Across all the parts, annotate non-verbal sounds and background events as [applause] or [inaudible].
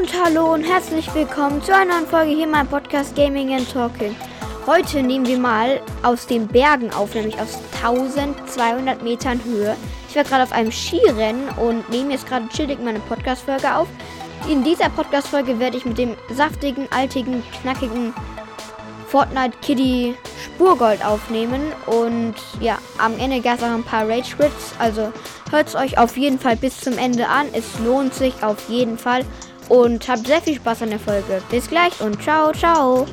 Und hallo und herzlich willkommen zu einer neuen Folge hier in meinem Podcast Gaming and Talking. Heute nehmen wir mal aus den Bergen auf, nämlich aus 1200 Metern Höhe. Ich war gerade auf einem Skirennen und nehme jetzt gerade chillig meine Podcast-Folge auf. In dieser Podcast-Folge werde ich mit dem saftigen, altigen, knackigen Fortnite Kitty Spurgold aufnehmen. Und ja, am Ende gab es auch ein paar Rage Quits. Also hört es euch auf jeden Fall bis zum Ende an. Es lohnt sich auf jeden Fall. Und habt sehr viel Spaß an der Folge. Bis gleich und ciao, ciao.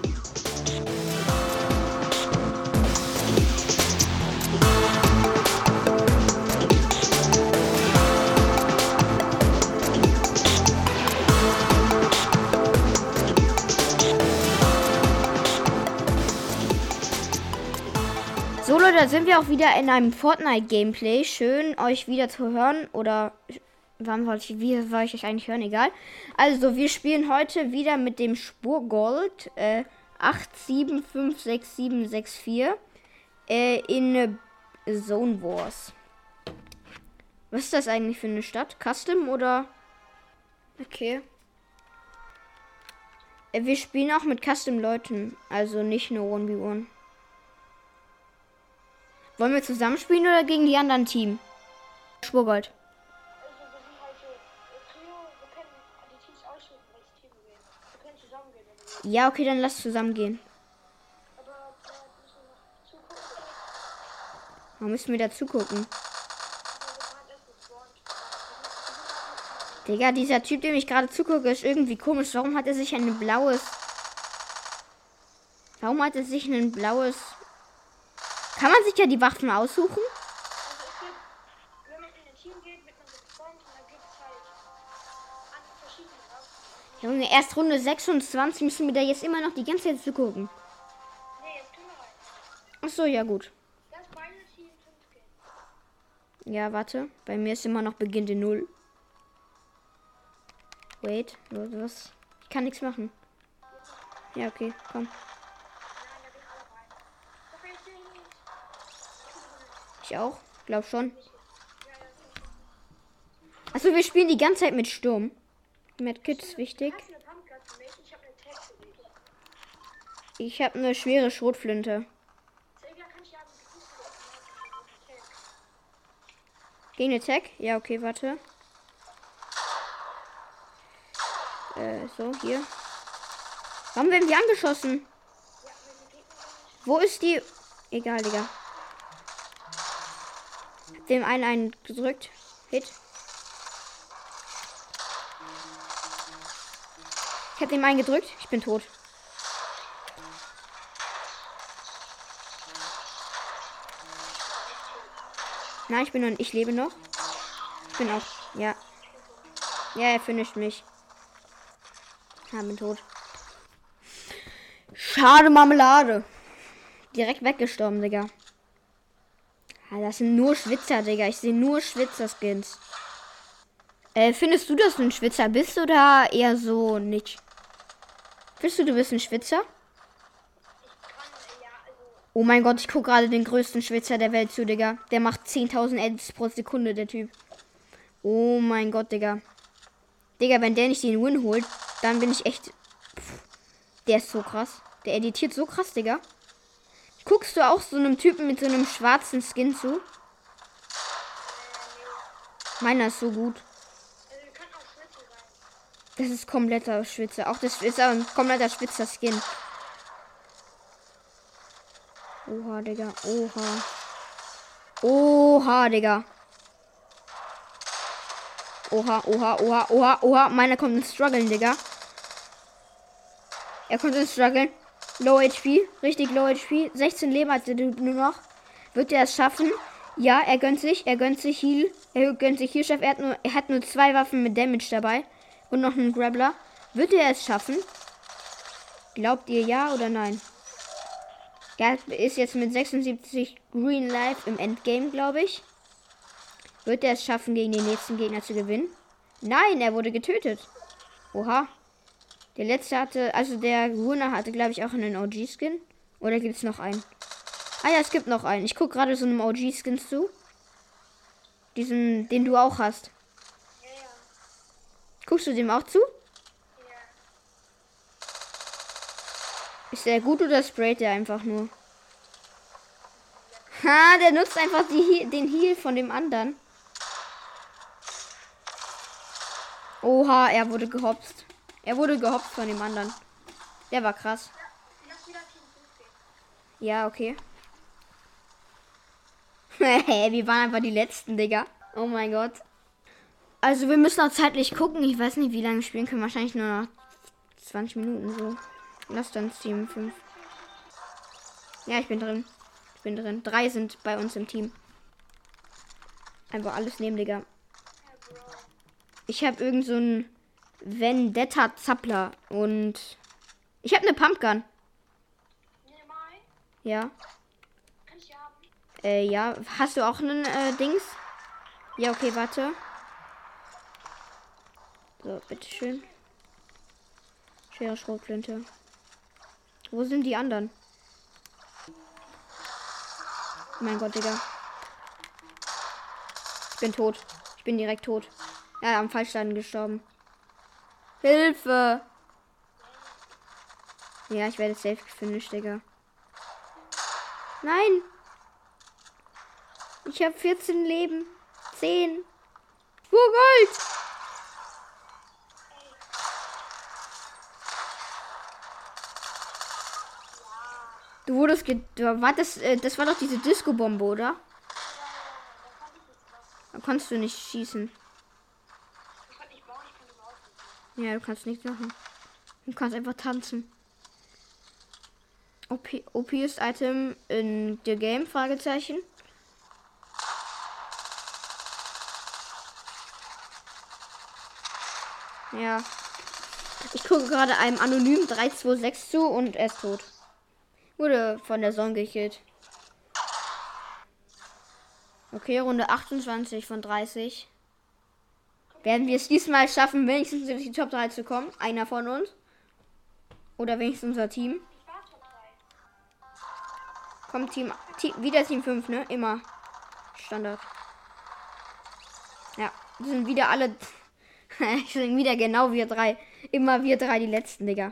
So Leute, da sind wir auch wieder in einem Fortnite-Gameplay. Schön, euch wieder zu hören. Oder wann wollte ich, wie soll ich euch eigentlich hören? Egal. Also, wir spielen heute wieder mit dem Spurgold äh, 87566764 äh, in äh, Zone Wars. Was ist das eigentlich für eine Stadt? Custom oder? Okay. Äh, wir spielen auch mit Custom-Leuten, also nicht nur 1v1. Wollen wir zusammenspielen oder gegen die anderen Team? Spurgold. Ja, okay, dann lass zusammen gehen. Warum müssen wir da zugucken? Digga, dieser Typ, dem ich gerade zugucke, ist irgendwie komisch. Warum hat er sich ein blaues. Warum hat er sich ein blaues. Kann man sich ja die Waffen aussuchen? Junge, erst Runde 26 müssen wir da jetzt immer noch die ganze Zeit zugucken. Ach so, ja gut. Das ist beide Team 5 Kills. Ja, warte. Bei mir ist immer noch beginnt in 0. Wait, was? Ich kann nichts machen. Ja, okay, komm. Ich auch. Glaub schon. Achso, wir spielen die ganze Zeit mit Sturm. Medkit ist wichtig. Ich habe eine schwere Schrotflinte. Gegen eine Tag? Ja, okay, warte. Äh, so, hier. Warum werden wir angeschossen? Wo ist die? Egal, Digga. Hab dem einen einen gedrückt. Hit. Ich hab dem einen gedrückt. Ich bin tot. Nein, ich bin noch. Ich lebe noch. Ich bin auch. Ja. Ja, er finisht mich. Ja, bin tot. Schade Marmelade. Direkt weggestorben, Digga. Ja, das sind nur Schwitzer, Digga. Ich sehe nur Schwitzer-Skins. Äh, findest du, dass du ein Schwitzer bist oder eher so nicht? Findest du, du bist ein Schwitzer? Oh mein Gott, ich gucke gerade den größten Schwitzer der Welt zu, Digga. Der macht 10.000 Edits pro Sekunde, der Typ. Oh mein Gott, Digga. Digga, wenn der nicht den Win holt, dann bin ich echt. Pff, der ist so krass. Der editiert so krass, Digga. Guckst du auch so einem Typen mit so einem schwarzen Skin zu? Meiner ist so gut. Also wir können auch Schwitze sein. Das ist kompletter Schwitzer. Auch das ist ein kompletter Schwitzer Skin. Oha, Digga. Oha. Oha, Digga. Oha, oha, oha, oha, oha. Meiner kommt ins Struggeln, Digga. Er kommt ins Struggeln. Low HP. Richtig low HP. 16 Leben hat er nur noch. Wird er es schaffen? Ja, er gönnt sich. Er gönnt sich Heal. Er gönnt sich Heal-Chef. Er, hat nur- er hat nur zwei Waffen mit Damage dabei. Und noch einen Grappler. Wird er es schaffen? Glaubt ihr ja oder nein? Er ist jetzt mit 76 Green Life im Endgame, glaube ich. Wird er es schaffen, gegen den nächsten Gegner zu gewinnen? Nein, er wurde getötet. Oha. Der letzte hatte, also der Runner hatte, glaube ich, auch einen OG-Skin. Oder gibt es noch einen? Ah ja, es gibt noch einen. Ich gucke gerade so einem OG-Skin zu. Diesen, den du auch hast. Guckst du dem auch zu? Ja. Ist der gut oder sprayt der einfach nur? Ha, der nutzt einfach die, den Heal von dem anderen. Oha, er wurde gehopst. Er wurde gehopst von dem anderen. Der war krass. Ja, lass wieder Team 5 gehen. Ja, okay. [laughs] Hä, wir waren einfach die Letzten, Digga. Oh mein Gott. Also wir müssen auch zeitlich gucken. Ich weiß nicht, wie lange wir spielen können. Wahrscheinlich nur noch 20 Minuten so. Lass dann Team 5. Ja, ich bin drin. Ich bin drin. Drei sind bei uns im Team. Einfach alles nehmen, Digga. Ich habe irgend so einen Vendetta Zappler und ich habe eine Pumpgun. Ja. Kann ich haben. Äh, ja. Hast du auch einen äh, Dings? Ja, okay, warte. So, bitteschön. Schwere Schrotflinte. Wo sind die anderen? Mein Gott, Digga. Ich bin tot. Ich bin direkt tot. Ja, am Fallstein gestorben. Hilfe! Ja, ich werde safe gefinisht, Digga. Nein! Ich habe 14 Leben. 10. Wo Gold? Du wurdest ge war das, äh, das war doch diese Disco-Bombe, oder? Da konntest du nicht schießen. Ja, du kannst nichts machen. Du kannst einfach tanzen. OP, OPst Item in the game? Fragezeichen. Ja. Ich gucke gerade einem anonym 326 zu und er ist tot. Wurde von der Sonne gekillt. Okay, Runde 28 von 30. Werden wir es diesmal schaffen, wenigstens in die Top 3 zu kommen? Einer von uns? Oder wenigstens unser Team? Ich war Top 3. Kommt Team, Team wieder Team 5, ne? Immer. Standard. Ja, sind wieder alle. [laughs] sind wieder genau wir drei. Immer wir drei die letzten, Digga.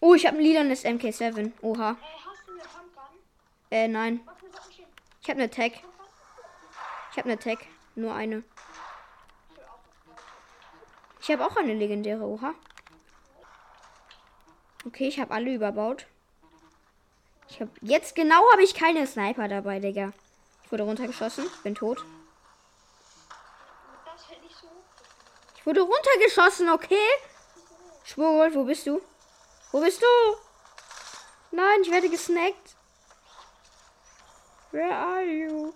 Oh, ich habe ein lilanes MK7. Oha. Ey, hast du eine Pumpgun? Äh, nein. Ich habe eine Tag. Ich habe eine Tag. Nur eine. Ich habe auch eine legendäre. Oha. Okay, ich habe alle überbaut. Ich habe jetzt genau habe ich keine Sniper dabei, Digga. Ich wurde runtergeschossen. Bin tot. Ich wurde runtergeschossen, okay? Schwurwolf, wo bist du? Wo bist du? Nein, ich werde gesnackt. Where are you?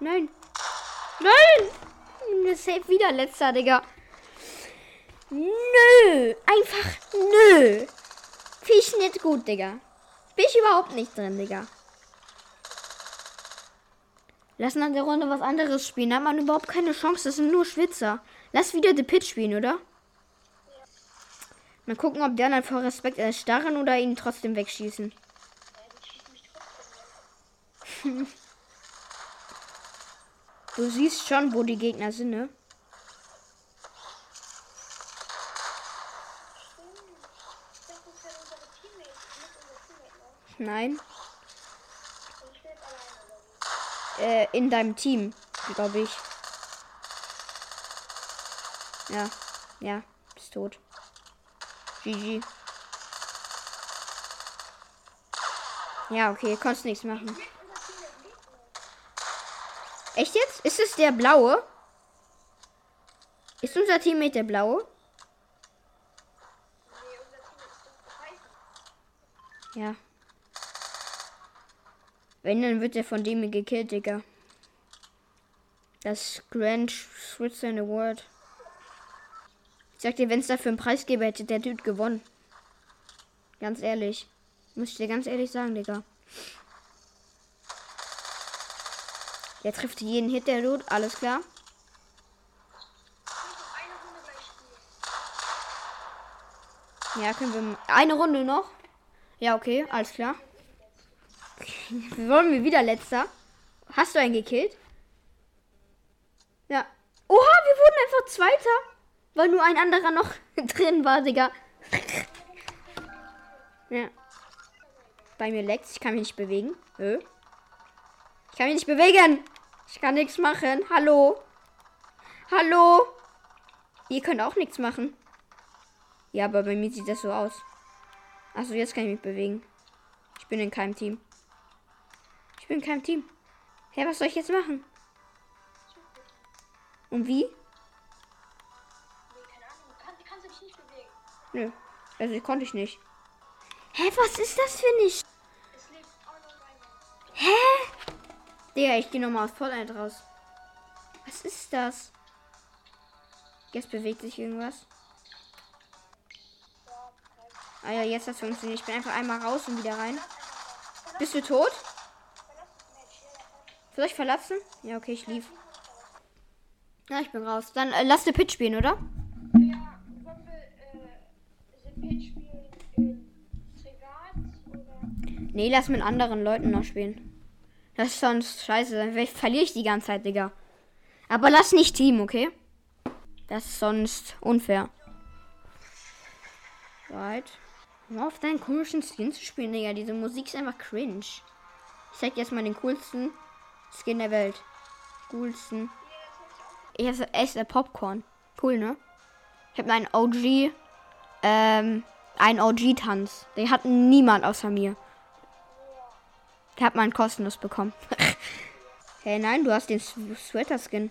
Nein. Nein! Mir safe wieder letzter, Digga. Nö. Einfach nö. Finde ich nicht gut, Digga. Bin ich überhaupt nicht drin, Digga. Lass nach der Runde was anderes spielen. Da hat man überhaupt keine Chance. Das sind nur Schwitzer. Lass wieder The Pitch spielen, oder? Mal gucken, ob die anderen vor Respekt erstarren oder ihn trotzdem wegschießen. [laughs] Du siehst schon, wo die Gegner sind, ne? Ne? Nein. Äh, in deinem Team, glaube ich. Ja. Ja. Bist tot. GG. Ja, okay, konntest nichts machen. Echt jetzt? Ist es der blaue? Ist unser Teammate der blaue? Ja. Wenn, dann wird er von dem gekillt, Digga. Das Grand Switzerland Award. Ich sag dir, wenn es dafür einen Preis gäbe, hätte der Dude gewonnen. Ganz ehrlich. Muss ich dir ganz ehrlich sagen, Digga. Der trifft jeden Hit, der Dude. Alles klar. Ja, können wir. Eine Runde noch. Ja, okay, alles klar. [laughs] Wollen wir wieder letzter? Hast du einen gekillt? Ja. Oha, wir wurden einfach Zweiter. Weil nur ein anderer noch [laughs] drin war, Digga. ja. Bei mir leckt ich kann mich nicht bewegen. Hä? Ich kann mich nicht bewegen. Ich kann nichts machen. Hallo? Hallo? Ihr könnt auch nichts machen. Ja, aber bei mir sieht das so aus. Achso, jetzt kann ich mich bewegen. Ich bin in keinem Team. Ich bin in keinem Team. Hä, was soll ich jetzt machen? Und wie? Nö. Also konnte ich nicht. Hä, was ist das für nicht? Hä? Digga, ich gehe nochmal aus Fortnite raus. Was ist das? Jetzt bewegt sich irgendwas. Ah ja, jetzt hat es funktioniert. Ich bin einfach einmal raus und wieder rein. Bist du tot? Soll ich verlassen? Ja, okay, ich lief. Ja, ich bin raus. Dann äh, lass eine Pitch spielen, oder? Nee, lass mit anderen Leuten noch spielen. Das ist sonst scheiße. Dann verliere ich die ganze Zeit, Digga. Aber lass nicht Team, okay? Das ist sonst unfair. Right. Hör auf deinen komischen Skin zu spielen, Digga. Diese Musik ist einfach cringe. Ich zeig dir erstmal den coolsten Skin der Welt. Coolsten. Ich echt ein Popcorn. Cool, ne? Ich habe einen OG, ähm, einen OG-Tanz. Den hat niemand außer mir. Ich habe meinen kostenlos bekommen. [laughs] hey, nein, du hast den Sweater-Skin.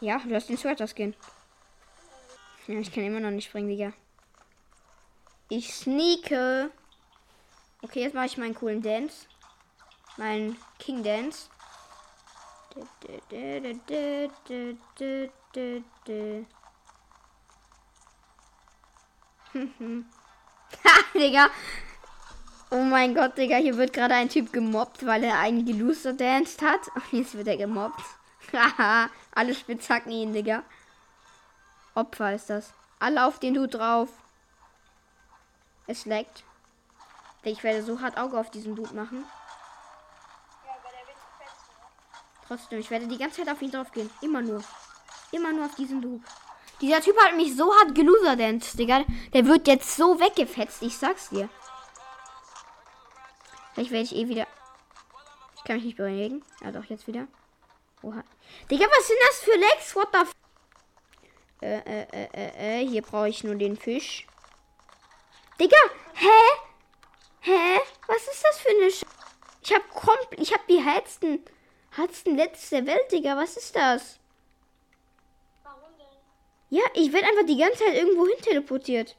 Ja, du hast den Sweater-Skin. Ja, ich kann immer noch nicht springen, Digga. Ich sneake. Okay, jetzt mache ich meinen coolen Dance. Meinen King Dance. [laughs] Ha, Digga. Oh mein Gott, Digga, hier wird gerade ein Typ gemobbt, weil er einen geloser danced hat. [laughs] Und jetzt wird er gemobbt. Haha, [laughs] alle Spitzhacken ihn, Digga. Opfer ist das. Alle auf den Dude drauf. Es leckt. Ich werde so hart Auge auf diesen Dude machen. Ja, weil der wird fest, ne? Trotzdem, ich werde die ganze Zeit auf ihn drauf gehen. Immer nur. Immer nur auf diesen Dude. Dieser Typ hat mich so hart geloser danced, Digga. Der wird jetzt so weggefetzt, ich sag's dir. Vielleicht werde ich eh wieder. Ich kann mich nicht bewegen. Ja, doch, jetzt wieder. Oha. Digga, was sind das für Legs? What the f äh, äh, äh, äh, äh, hier brauche ich nur den Fisch. Digga, hä? Hä? Was ist das für eine Sch Ich hab komplett. Ich hab die hellsten. Hellsten Netz der Welt, Digga. Was ist das? Warum denn? Ja, ich werde einfach die ganze Zeit irgendwo hin teleportiert.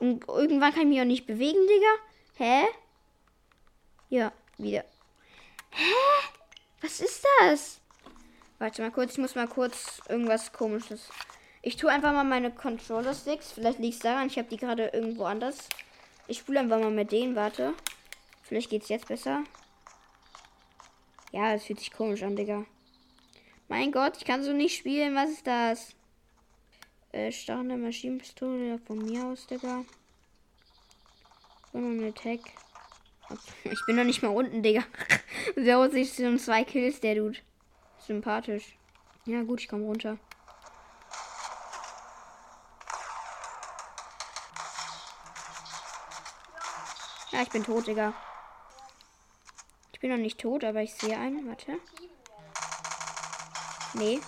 Und irgendwann kann ich mich auch nicht bewegen, Digga. Hä? Ja, wieder. Hä? Was ist das? Warte mal kurz, ich muss mal kurz irgendwas komisches. Ich tue einfach mal meine Controller Sticks. Vielleicht liegt es daran, ich habe die gerade irgendwo anders. Ich spule einfach mal mit denen, warte. Vielleicht geht's jetzt besser. Ja, es fühlt sich komisch an, Digga. Mein Gott, ich kann so nicht spielen. Was ist das? Äh, starrende Maschinenpistole von mir aus, Digga. Und eine Attack. Ich bin noch nicht mal unten, Digga. [laughs] Holt sich schon zwei Kills, der Dude. Sympathisch. Ja, gut, ich komme runter. Ja, ich bin tot, Digga. Ich bin noch nicht tot, aber ich sehe einen. Warte. Nee.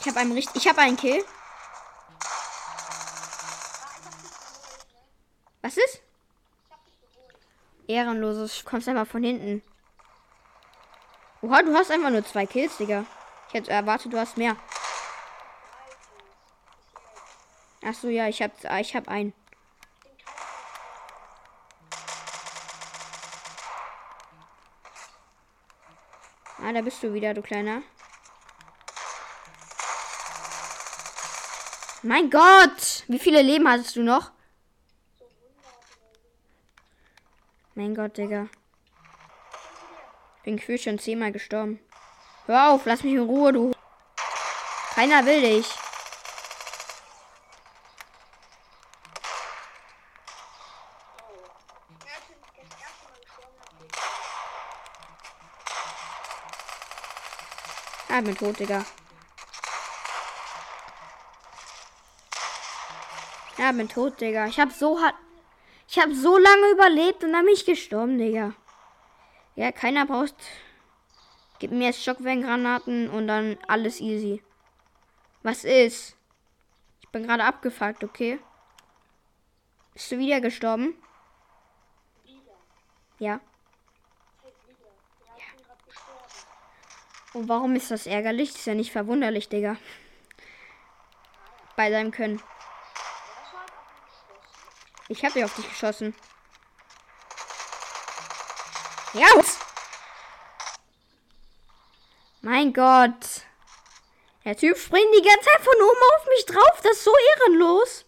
Ich habe einen richtig. Ich habe einen Kill. Ehrenloses. Kommst einfach von hinten. Oha, du hast einfach nur zwei Kills, Digga. Ich hätte erwartet, du hast mehr. Ach so, ja, ich hab, ah, ich hab einen. Ah, da bist du wieder, du Kleiner. Mein Gott! Wie viele Leben hattest du noch? Mein Gott, Digga. Ich bin gefühlt schon zehnmal gestorben. Hör auf, lass mich in Ruhe, du. Keiner will dich. Ah, bin tot, Digga. Ja, bin tot, Digga. Ich hab so hart. Ich hab so lange überlebt und dann bin ich gestorben, Digga. Ja, keiner braucht. Gib mir jetzt Schockwellengranaten und dann alles easy. Was ist? Ich bin gerade abgefuckt, okay? Bist du wieder gestorben? Wieder. Ja. Hey, wieder. Ja, ich bin gerade gestorben. Und warum ist das ärgerlich? ist ja nicht verwunderlich, Digga. Bei seinem Können. Ja, das war halt auf mich geschossen. Ich hab dir auf dich geschossen. Ja. Mein Gott. Der Typ springt die ganze Zeit von oben auf mich drauf. Das ist so ehrenlos.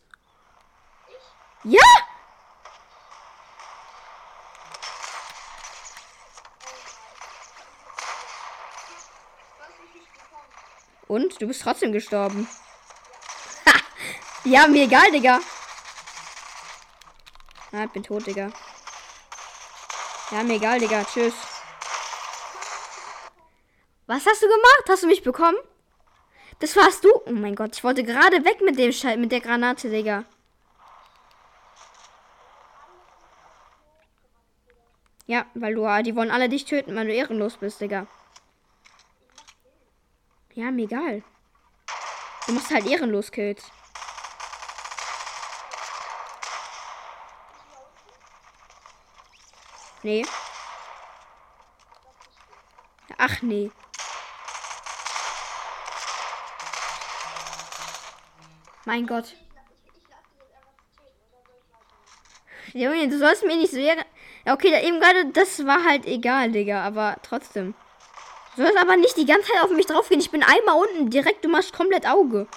Ja. Und du bist trotzdem gestorben. Ha. Ja, mir egal, Digga. Ah, ich bin tot, Digga. Ja, mir egal, Digga. Tschüss. Was hast du gemacht? Hast du mich bekommen? Das warst du? Oh mein Gott, ich wollte gerade weg mit dem Scheiß, mit der Granate, Digga. Ja, weil du, die wollen alle dich töten, weil du ehrenlos bist, Digga. Ja, mir egal. Du machst halt ehrenlos Kills. Nee. Ach nee. Mein Gott. Junge, du sollst mir nicht so. Ja, okay, da eben gerade, das war halt egal, Digga, aber trotzdem. Du sollst aber nicht die ganze Zeit auf mich draufgehen. Ich bin einmal unten direkt, du machst komplett Auge.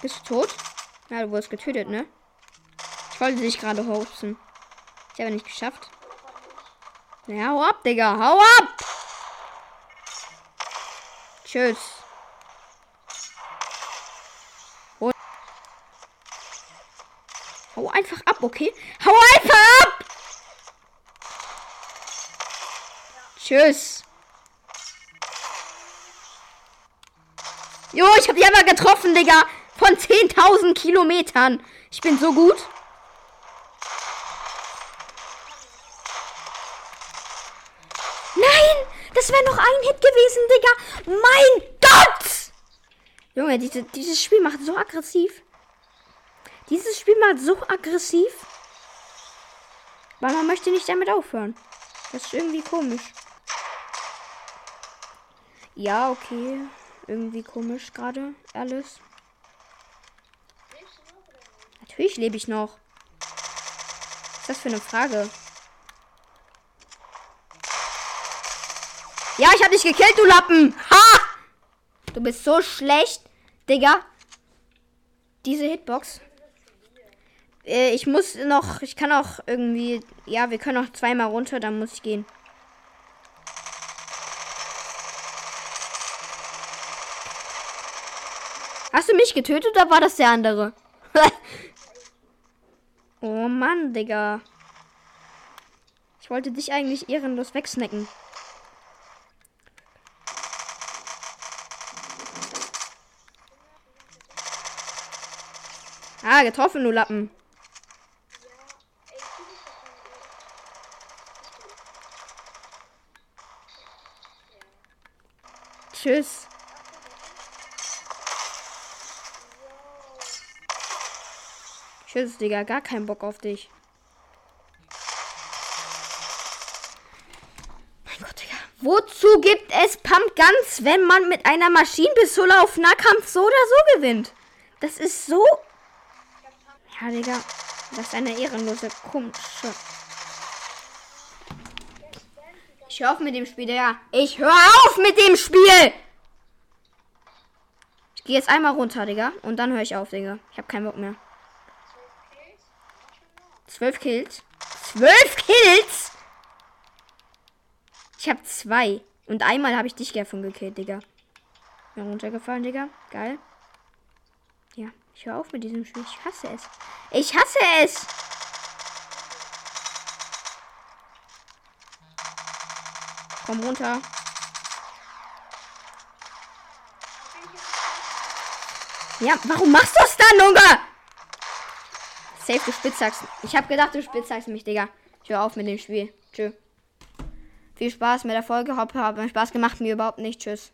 Bist du tot? Ja, du wurdest getötet, ne? Ich wollte dich gerade hosten. Ich habe nicht geschafft. Na, hau ab, Digga. Hau ab! Tschüss. Und hau einfach ab, okay? Hau einfach ab! Tschüss. Jo, ich hab die einmal getroffen, Digga. Von 10.000 Kilometern. Ich bin so gut. Nein! Das wäre noch ein Hit gewesen, Digga. Mein Gott! Junge, diese, dieses Spiel macht so aggressiv. Dieses Spiel macht so aggressiv. Weil man möchte nicht damit aufhören. Das ist irgendwie komisch. Ja, okay. Irgendwie komisch gerade alles. Lebst du noch oder nicht? Natürlich lebe ich noch. Was ist das für eine Frage? Ja, ich hab dich gekillt, du Lappen. Ha! Du bist so schlecht, Digga. Diese Hitbox. Äh, ich muss noch, ich kann auch irgendwie, ja, wir können noch zweimal runter, dann muss ich gehen. Hast du mich getötet oder war das der andere? [laughs] oh Mann, Digga. Ich wollte dich eigentlich ehrenlos wegsnacken. Ah, getroffen, du Lappen. Tschüss. Tschüss, Digga. Gar keinen Bock auf dich. Mein Gott, Digga. Wozu gibt es Pumpguns, wenn man mit einer Maschinenpistole auf Nahkampf so oder so gewinnt? Das ist so. Ja, Digga. Das ist eine ehrenlose, komische. Ich höre auf mit dem Spiel, Digga. Ich höre auf mit dem Spiel! Ich gehe jetzt einmal runter, Digga. Und dann höre ich auf, Digga. Ich habe keinen Bock mehr. Zwölf Kills. Zwölf Kills! Ich habe zwei. Und einmal habe ich dich davon gekillt, Digga. Bin runtergefallen, Digga. Geil. Ja, ich höre auf mit diesem Spiel. Ich hasse es. Ich hasse es! Komm runter. Ja, warum machst du das dann, Junge? Safe, du spitzhackst. Ich hab gedacht, du spitzhackst mich, Digga. Ich hör auf mit dem Spiel. Tschö. Viel Spaß mit der Folge. Hoffe, hat mir Spaß gemacht. Mir überhaupt nicht. Tschüss.